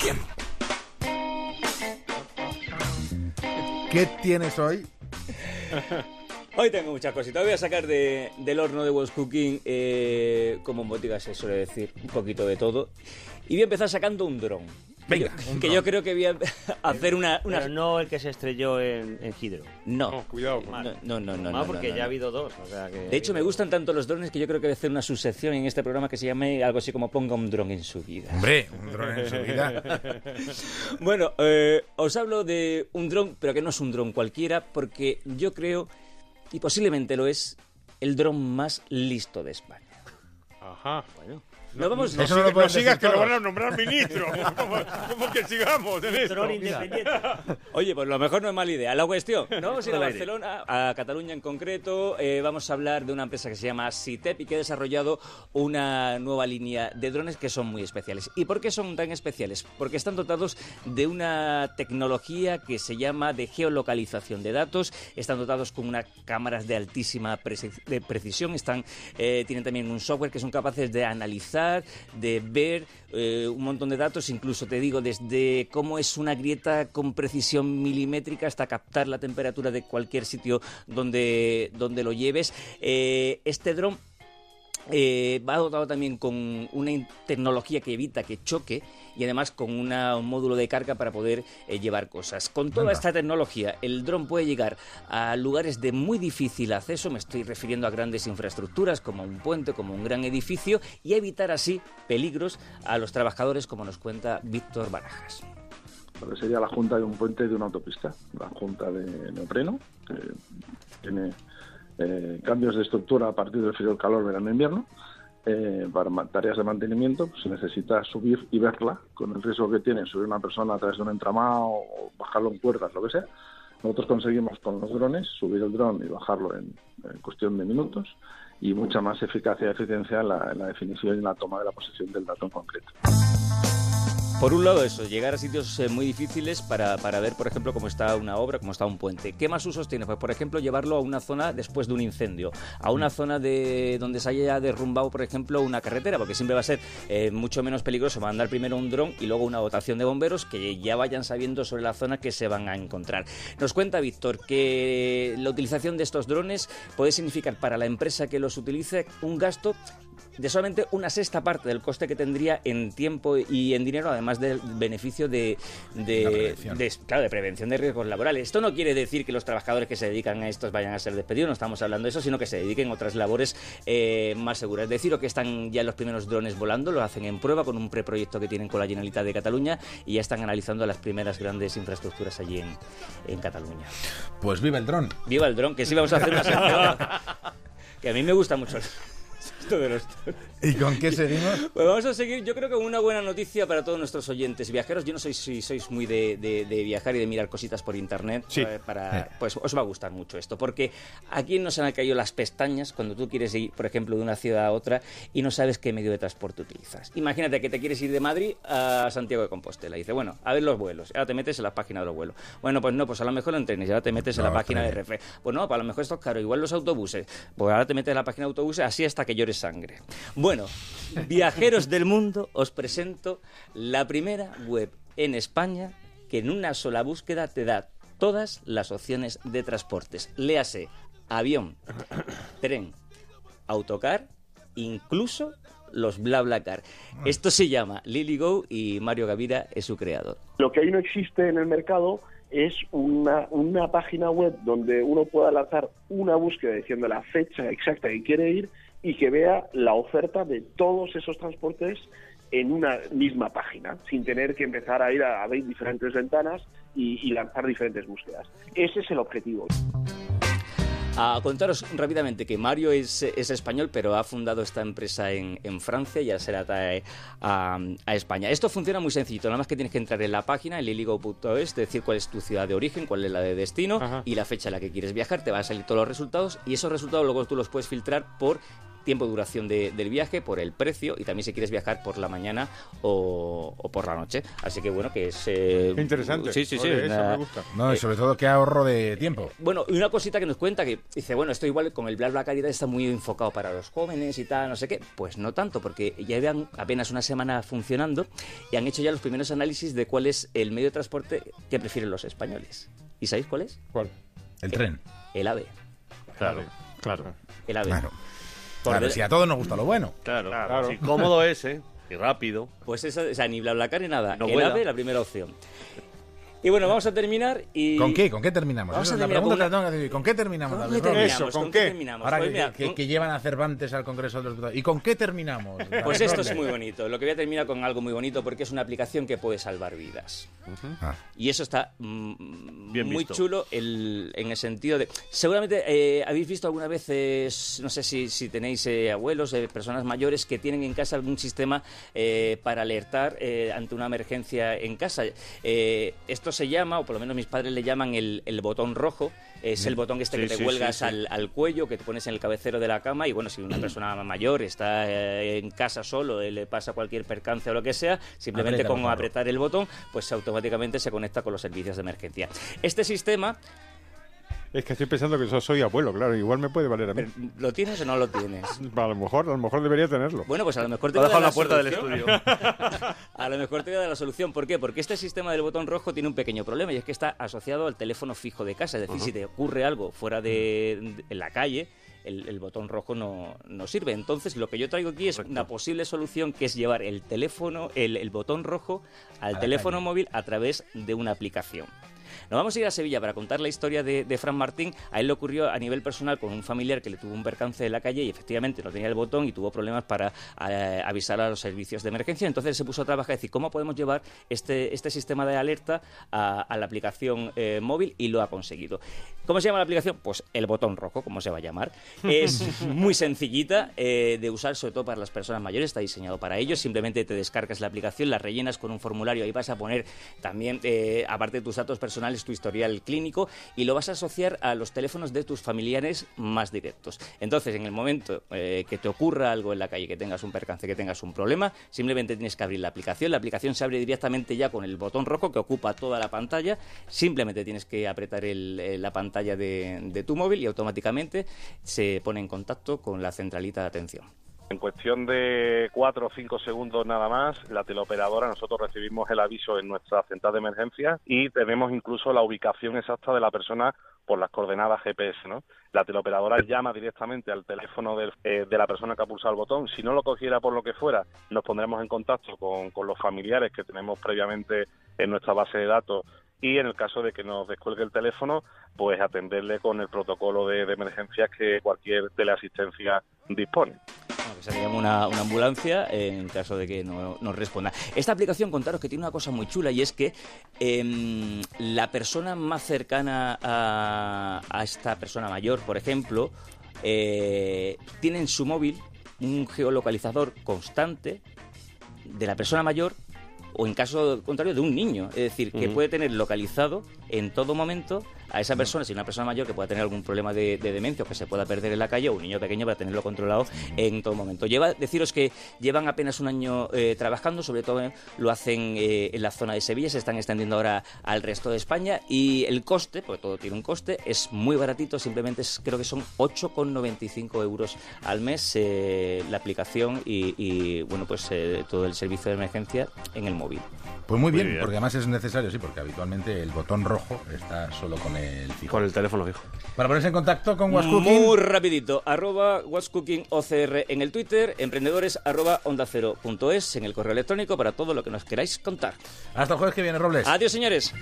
quién. ¿Qué tienes hoy? Hoy tengo muchas cositas. Voy a sacar de, del horno de What's Cooking, eh, como en botica se suele decir, un poquito de todo. Y voy a empezar sacando un dron. Venga, que, yo, creo que voy a hacer una... una... Pero no el que se estrelló en, en Hydro. No. No, cuidado. con- No, no, no, no, Más no, porque no, ya ha habido dos. o sea que- De hecho, me gustan tanto los drones que yo creo que voy a hacer una subsección en este programa que se llame algo así como Ponga un dron en su vida. Hombre, un dron en su vida. Bueno, eh, os hablo de un dron, pero que no es un dron cualquiera, porque yo creo, y posiblemente lo es, el dron más listo de España. Ajá. Bueno, no vamos... Eso no sigue- lo pueden sigas que lo van a nombrar ministro. ¿Cómo, cómo que sigamos en esto? Dron independiente. Oye, pues lo mejor no es mala idea. La cuestión, ¿no? Vamos a ir a. Barcelona, a Cataluña en concreto. eh, vamos a hablar de una empresa que se llama Citep y que ha desarrollado una nueva línea de drones que son muy especiales. ¿Y por qué son tan especiales? Porque están dotados de una tecnología que se llama de geolocalización de datos. Están dotados con unas cámaras de altísima preci- de precisión. Están, eh, tienen también un software que son capaces de analizar, de ver eh, un montón de datos, incluso te digo, desde cómo es una grieta con precisión milimétrica hasta captar la temperatura de cualquier sitio donde, donde lo lleves. Eh, este dron eh, va dotado también con una tecnología que evita que choque y además con una- un módulo de carga para poder eh, llevar cosas. Con toda Anda. esta tecnología, el dron puede llegar a lugares de muy difícil acceso, me estoy refiriendo a grandes infraestructuras como un puente, como un gran edificio, y evitar así peligros a los trabajadores, como nos cuenta Víctor Barajas. sería la junta de un puente de una autopista, la junta de neopreno, que tiene eh, cambios de estructura a partir del frío, calor, verano, invierno. Eh, para tareas de mantenimiento pues, se necesita subir y verla, con el riesgo que tiene subir una persona a través de un entramado o bajarlo en cuerdas, lo que sea. Nosotros conseguimos con los drones subir el dron y bajarlo en, en cuestión de minutos y mucha más eficacia y eficiencia en la, en la definición y en la toma de la posesión del dato en concreto. Por un lado eso, llegar a sitios eh, muy difíciles para, para ver, por ejemplo, cómo está una obra, cómo está un puente. ¿Qué más usos tiene? Pues, por ejemplo, llevarlo a una zona después de un incendio, a una zona de donde se haya derrumbado, por ejemplo, una carretera, porque siempre va a ser eh, mucho menos peligroso mandar primero un dron y luego una dotación de bomberos que ya vayan sabiendo sobre la zona que se van a encontrar. Nos cuenta Víctor que la utilización de estos drones puede significar para la empresa que los utilice un gasto de solamente una sexta parte del coste que tendría en tiempo y en dinero, además del beneficio de, de, La prevención. de- claro, de prevención de riesgos laborales. Esto no quiere decir que los trabajadores que se dedican a estos vayan a ser despedidos, no estamos hablando de eso, sino que se dediquen a otras labores eh, más seguras. Es decir, que están ya los primeros drones volando, lo hacen en prueba con un preproyecto que tienen con la Generalitat de Cataluña y ya están analizando las primeras grandes infraestructuras allí en, en Cataluña. Pues vive el dron. Viva el dron, que sí vamos a hacer una sección. que a mí me gusta mucho esto de los ¿Y con qué seguimos? Pues vamos a seguir, yo creo que una buena noticia para todos nuestros oyentes viajeros. Yo no sé si sois muy de, de- de viajar y de mirar cositas por internet. Sí. eh, para, pues os va a gustar mucho esto. Porque aquí no se han caído las pestañas cuando tú quieres ir, por ejemplo, de una ciudad a otra y no sabes qué medio de transporte utilizas. Imagínate que te quieres ir de Madrid a Santiago de Compostela. Y dice, bueno, a ver los vuelos. Ahora te metes en la página de los vuelos. Bueno, pues no, pues a lo mejor en trenes. Y ahora te metes en la página de. Renfe. Pues no, pues a lo mejor esto es caro. Igual los autobuses. Pues ahora te metes en la página de autobuses así hasta que sangre. Bueno, viajeros del mundo, os presento la primera web en España que en una sola búsqueda te da todas las opciones de transportes. Léase avión, tren, autocar, incluso los BlaBlaCar. Esto se llama LilyGo y Mario Gavira es su creador. Lo que hoy no existe en el mercado es una, una página web donde uno pueda lanzar una búsqueda diciendo la fecha exacta que quiere ir y que vea la oferta de todos esos transportes en una misma página, sin tener que empezar a ir a, a ver diferentes ventanas y, y lanzar diferentes búsquedas. Ese es el objetivo. A contaros rápidamente que Mario es, es español, pero ha fundado esta empresa en, en Francia y ahora se la trae a, a España. Esto funciona muy sencillito, nada más que tienes que entrar en la página, en liligo.es, decir cuál es tu ciudad de origen, cuál es la de destino Ajá. y la fecha en la que quieres viajar, te van a salir todos los resultados y esos resultados luego tú los puedes filtrar por tiempo de duración de- del viaje, por el precio y también si quieres viajar por la mañana o, o por la noche. Así que bueno, que es... eh, interesante. Sí, sí, sí. Oye, eso una- me gusta. No, y sobre todo que ahorro de tiempo. bueno, y una cosita que nos cuenta que dice, bueno, esto igual con el BlaBlaCar y tal está muy enfocado para los jóvenes y tal, no sé qué. Pues no tanto, porque ya llevan apenas una semana funcionando y han hecho ya los primeros análisis de cuál es el medio de transporte que prefieren los españoles. ¿Y sabéis cuál es? ¿Cuál? El tren. El AVE. Claro, Claro. El AVE. Claro. Claro, de- si a todos nos gusta lo bueno. claro. Claro. Sí, cómodo es, ¿eh? Y rápido. Pues esa, o sea, ni BlaBlaCar ni nada. No el vuela. AVE, la primera opción. Y bueno, vamos a terminar y... ¿Con qué? ¿Con qué terminamos? Vamos Esa a es la terminar pregunta con que tengo que decir. ¿Con qué terminamos? ¿Con qué terminamos? Eso, ¿con ¿Con qué? qué terminamos? Ahora Pues que, mira, que- con- que llevan a Cervantes al Congreso de los Diputados. ¿Y con qué terminamos? Pues esto es muy bonito. Lo que voy a terminar con algo muy bonito porque es una aplicación que puede salvar vidas. Ah. Y eso está mm, Bien muy visto. chulo el- en el sentido de... Seguramente eh, habéis visto alguna vez, eh, no sé si, si tenéis eh, abuelos, eh, personas mayores que tienen en casa algún sistema eh, para alertar eh, ante una emergencia en casa. Eh, esto se llama, o por lo menos mis padres le llaman el, el botón rojo. Es el botón este Sí, que te sí, cuelgas sí. Al, al cuello, que te pones en el cabecero de la cama y bueno, si una persona mayor está eh, en casa solo, eh, le pasa cualquier percance o lo que sea, simplemente Aprieta con apretar el botón, pues automáticamente se conecta con los servicios de emergencia. Este sistema, Es que estoy pensando que yo soy abuelo, claro. Igual me puede valer a mí. ¿lo tienes o no lo tienes? A lo mejor, a lo mejor debería tenerlo. Bueno, pues a lo mejor te Lo voy a dar en la puerta del solución. estudio. A lo mejor te voy a dar la solución. ¿Por qué? Porque este sistema del botón rojo tiene un pequeño problema y es que está asociado al teléfono fijo de casa. Es decir, si te ocurre algo fuera de, de- en la calle, el, el botón rojo no, no sirve. Entonces, lo que yo traigo aquí es una posible solución que es llevar el teléfono, el, el botón rojo al teléfono calle. móvil a través de una aplicación. Nos vamos a ir a Sevilla para contar la historia de, de Fran Martín. A él le ocurrió a nivel personal con un familiar que le tuvo un percance en la calle y efectivamente no tenía el botón y tuvo problemas para eh, avisar a los servicios de emergencia. Entonces se puso a trabajar y decir cómo podemos llevar este, este sistema de alerta a, a la aplicación eh, móvil y lo ha conseguido. ¿Cómo se llama la aplicación? Pues el botón rojo, como se va a llamar. Es muy sencillita eh, de usar, sobre todo para las personas mayores. Está diseñado para ellos. Simplemente te descargas la aplicación, la rellenas con un formulario. Ahí vas a poner también, aparte de tus datos personales, tu historial clínico y lo vas a asociar a los teléfonos de tus familiares más directos. Entonces, en el momento eh, que te ocurra algo en la calle, que tengas un percance, que tengas un problema, simplemente tienes que abrir la aplicación. La aplicación se abre directamente ya con el botón rojo que ocupa toda la pantalla. Simplemente tienes que apretar eh, la pantalla de tu móvil y automáticamente se pone en contacto con la centralita de atención. En cuestión de cuatro o cinco segundos nada más, la teleoperadora, nosotros recibimos el aviso en nuestra central de emergencia y tenemos incluso la ubicación exacta de la persona por las coordenadas GPS, ¿no? La teleoperadora llama directamente al teléfono del- eh, de la persona que ha pulsado el botón. Si no lo cogiera por lo que fuera, nos pondremos en contacto con, los familiares que tenemos previamente en nuestra base de datos y en el caso de que nos descuelgue el teléfono, pues atenderle con el protocolo de, de emergencias que cualquier teleasistencia dispone. Bueno, que se le llama una, una ambulancia en caso de que no nos responda. Esta aplicación, contaros que tiene una cosa muy chula y es que em, la persona más cercana a, a esta persona mayor, por ejemplo, eh, tiene en su móvil un geolocalizador constante de la persona mayor o en caso contrario de un niño. Es decir, que puede tener localizado en todo momento a esa persona, si una persona mayor que pueda tener algún problema de, de demencia o que se pueda perder en la calle, o un niño pequeño para tenerlo controlado en todo momento. Lleva, deciros que llevan apenas un año eh, trabajando, sobre todo eh, lo hacen eh, en la zona de Sevilla, se están extendiendo ahora al resto de España y el coste, porque todo tiene un coste, es muy baratito, simplemente es- creo que son 8,95 euros al mes eh, la aplicación y, y, bueno, pues eh, todo el servicio de emergencia en el móvil. Pues muy bien, bien. porque además es necesario, sí, porque habitualmente el botón rojo está solo con el fijo. Con el teléfono fijo. Para ponerse en contacto con Was Cooking, Muy rapidito, arroba What's Cooking OCR en el Twitter, emprendedores arroba onda cero punto es en el correo electrónico para todo lo que nos queráis contar. hasta el jueves que viene, Robles. Adiós señores.